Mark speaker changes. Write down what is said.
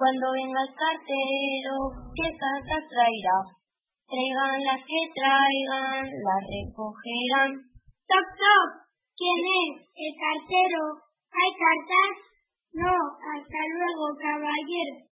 Speaker 1: Cuando venga el cartero, ¿qué cartas traerá? Traigan las que traigan, las recogerán.
Speaker 2: ¡Toc, toc! ¿Quién es? El cartero. ¿Hay cartas? No, hasta luego, caballero.